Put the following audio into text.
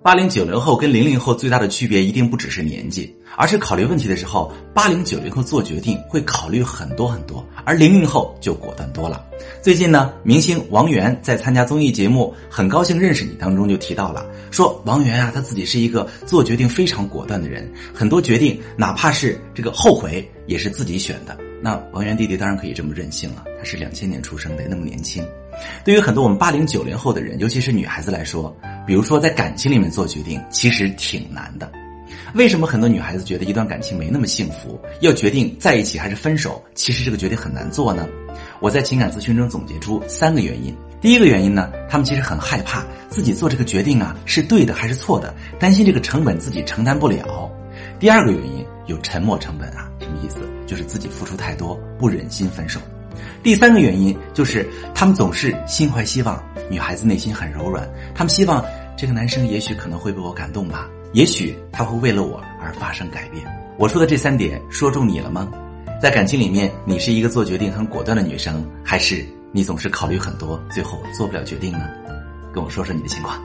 八零九零后跟零零后最大的区别一定不只是年纪，而是考虑问题的时候，八零九零后做决定会考虑很多很多，而零零后就果断多了。最近呢，明星王源在参加综艺节目《很高兴认识你》当中就提到了，说王源啊，他自己是一个做决定非常果断的人，很多决定哪怕是这个后悔也是自己选的。那王源弟弟当然可以这么任性了，他是两千年出生的，那么年轻。对于很多我们八零九零后的人，尤其是女孩子来说。比如说，在感情里面做决定其实挺难的。为什么很多女孩子觉得一段感情没那么幸福，要决定在一起还是分手？其实这个决定很难做呢。我在情感咨询中总结出三个原因。第一个原因呢，他们其实很害怕自己做这个决定啊是对的还是错的，担心这个成本自己承担不了。第二个原因有沉默成本啊，什么意思？就是自己付出太多，不忍心分手。第三个原因就是他们总是心怀希望，女孩子内心很柔软，她们希望这个男生也许可能会被我感动吧，也许他会为了我而发生改变。我说的这三点说中你了吗？在感情里面，你是一个做决定很果断的女生，还是你总是考虑很多，最后做不了决定呢？跟我说说你的情况。